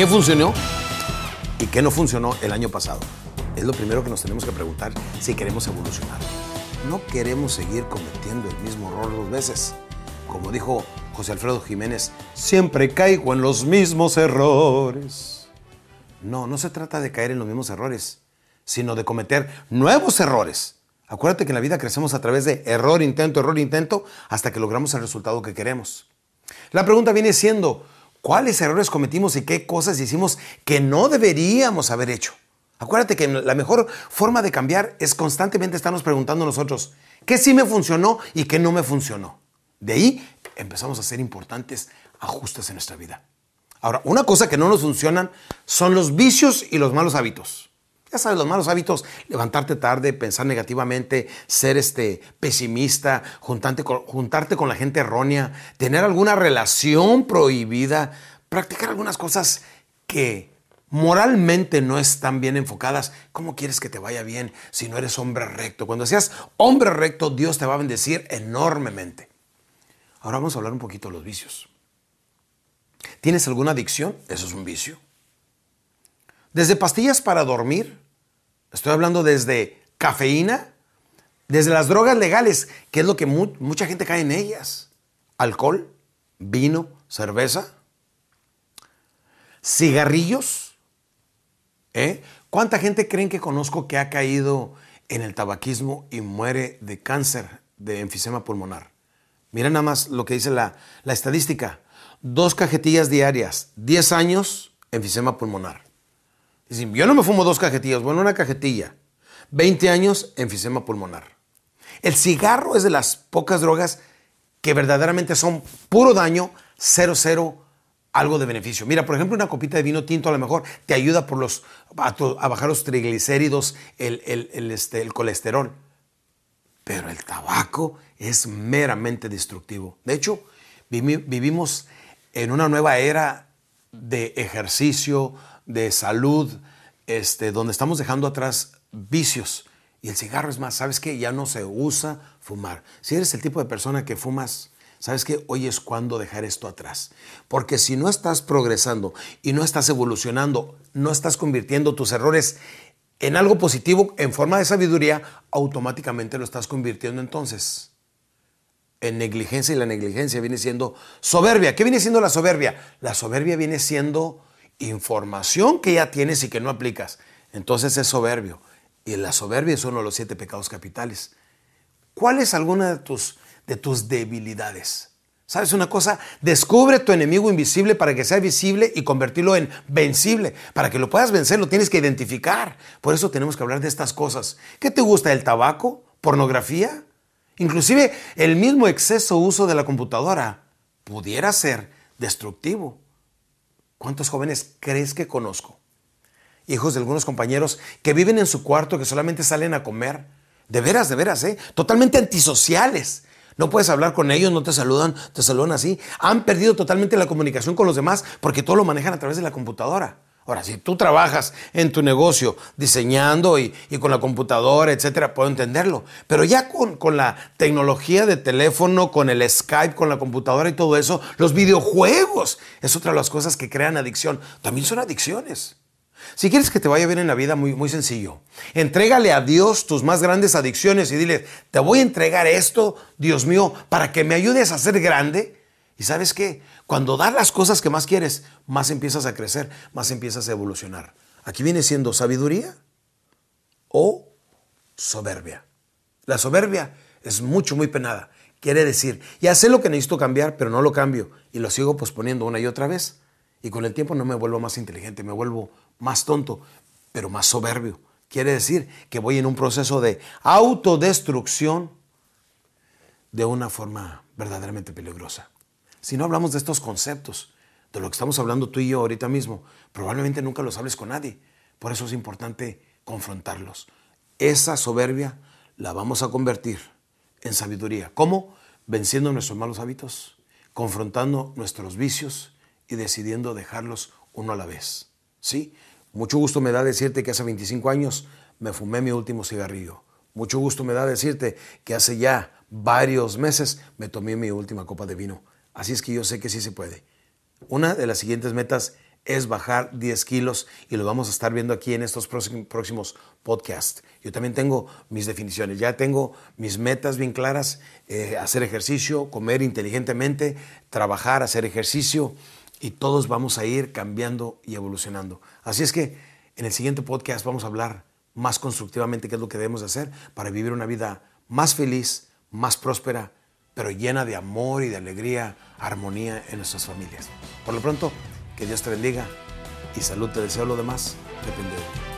¿Qué funcionó y qué no funcionó el año pasado? Es lo primero que nos tenemos que preguntar si queremos evolucionar. No queremos seguir cometiendo el mismo error dos veces. Como dijo José Alfredo Jiménez, siempre caigo en los mismos errores. No, no se trata de caer en los mismos errores, sino de cometer nuevos errores. Acuérdate que en la vida crecemos a través de error, intento, error, intento, hasta que logramos el resultado que queremos. La pregunta viene siendo, ¿cuáles errores cometimos y qué cosas hicimos que no deberíamos haber hecho? Acuérdate que la mejor forma de cambiar es constantemente estarnos preguntando nosotros, ¿qué sí me funcionó y qué no me funcionó? De ahí empezamos a hacer importantes ajustes en nuestra vida. Ahora, una cosa que no nos funcionan son los vicios y los malos hábitos. Ya sabes, los malos hábitos, levantarte tarde, pensar negativamente, ser este, pesimista, juntarte con, juntarte con la gente errónea, tener alguna relación prohibida, practicar algunas cosas que moralmente no están bien enfocadas. ¿Cómo quieres que te vaya bien si no eres hombre recto? Cuando seas hombre recto, Dios te va a bendecir enormemente. Ahora vamos a hablar un poquito de los vicios. ¿Tienes alguna adicción? Eso es un vicio. Desde pastillas para dormir, estoy hablando desde cafeína, desde las drogas legales, que es lo que mucha gente cae en ellas. Alcohol, vino, cerveza, cigarrillos. ¿eh? ¿Cuánta gente creen que conozco que ha caído en el tabaquismo y muere de cáncer de enfisema pulmonar? Mira nada más lo que dice la, estadística. Dos cajetillas diarias, 10 años, enfisema pulmonar. Yo no me fumo dos cajetillas, bueno, una cajetilla. 20 años, enfisema pulmonar. El cigarro es de las pocas drogas que verdaderamente son puro daño, cero, cero, algo de beneficio. Mira, por ejemplo, una copita de vino tinto a lo mejor te ayuda por los, a, bajar los triglicéridos, el, este, el colesterol. Pero el tabaco es meramente destructivo. De hecho, vivimos en una nueva era de ejercicio, de salud, este, donde estamos dejando atrás vicios. Y el cigarro es más, ¿sabes qué? Ya no se usa fumar. Si eres el tipo de persona que fumas, ¿sabes qué? Hoy es cuando dejar esto atrás. Porque si no estás progresando y no estás evolucionando, no estás convirtiendo tus errores en algo positivo en forma de sabiduría, automáticamente lo estás convirtiendo entonces en negligencia y la negligencia viene siendo soberbia. ¿Qué viene siendo la soberbia? La soberbia viene siendo información que ya tienes y que no aplicas. Entonces es soberbio. Y la soberbia es uno de los siete pecados capitales. ¿Cuál es alguna de tus, de tus debilidades? ¿Sabes una cosa? Descubre tu enemigo invisible para que sea visible y convertirlo en vencible. Para que lo puedas vencer lo tienes que identificar. Por eso tenemos que hablar de estas cosas. ¿Qué te gusta? ¿El tabaco? ¿Pornografía? Inclusive el mismo exceso uso de la computadora pudiera ser destructivo. ¿Cuántos jóvenes crees que conozco? Hijos de algunos compañeros que viven en su cuarto, que solamente salen a comer. De veras, de veras, ¿eh? Totalmente antisociales no puedes hablar con ellos, no te saludan, te saludan así. Han perdido totalmente la comunicación con los demás porque todo lo manejan a través de la computadora. Ahora, si tú trabajas en tu negocio diseñando y, con la computadora, etcétera, puedo entenderlo. Pero ya con, la tecnología de teléfono, con el Skype, con la computadora y todo eso, los videojuegos es otra de las cosas que crean adicción. También son adicciones. Si quieres que te vaya bien en la vida, muy, muy sencillo. Entrégale a Dios tus más grandes adicciones y dile, te voy a entregar esto, Dios mío, para que me ayudes a ser grande. Y sabes qué? Cuando das las cosas que más quieres, más empiezas a crecer, más empiezas a evolucionar. Aquí viene siendo sabiduría o soberbia. La soberbia es mucho, muy penada. Quiere decir, ya sé lo que necesito cambiar, pero no lo cambio y lo sigo posponiendo una y otra vez. Y con el tiempo no me vuelvo más inteligente, me vuelvo más tonto, pero más soberbio. Quiere decir que voy en un proceso de autodestrucción de una forma verdaderamente peligrosa. Si no hablamos de estos conceptos, de lo que estamos hablando tú y yo ahorita mismo, probablemente nunca los hables con nadie. Por eso es importante confrontarlos. Esa soberbia la vamos a convertir en sabiduría. ¿Cómo? Venciendo nuestros malos hábitos, confrontando nuestros vicios y decidiendo dejarlos uno a la vez. ¿Sí? Mucho gusto me da decirte que hace 25 años me fumé mi último cigarrillo. Mucho gusto me da decirte que hace ya varios meses me tomé mi última copa de vino. Así es que yo sé que sí se puede. Una de las siguientes metas es bajar 10 kilos y lo vamos a estar viendo aquí en estos próximos podcasts. Yo también tengo mis definiciones, ya tengo mis metas bien claras, eh, hacer ejercicio, comer inteligentemente, trabajar, hacer ejercicio y todos vamos a ir cambiando y evolucionando. Así es que en el siguiente podcast vamos a hablar más constructivamente qué es lo que debemos hacer para vivir una vida más feliz, más próspera, pero llena de amor y de alegría, armonía en nuestras familias. Por lo pronto, que Dios te bendiga y salud te deseo lo demás, depende de.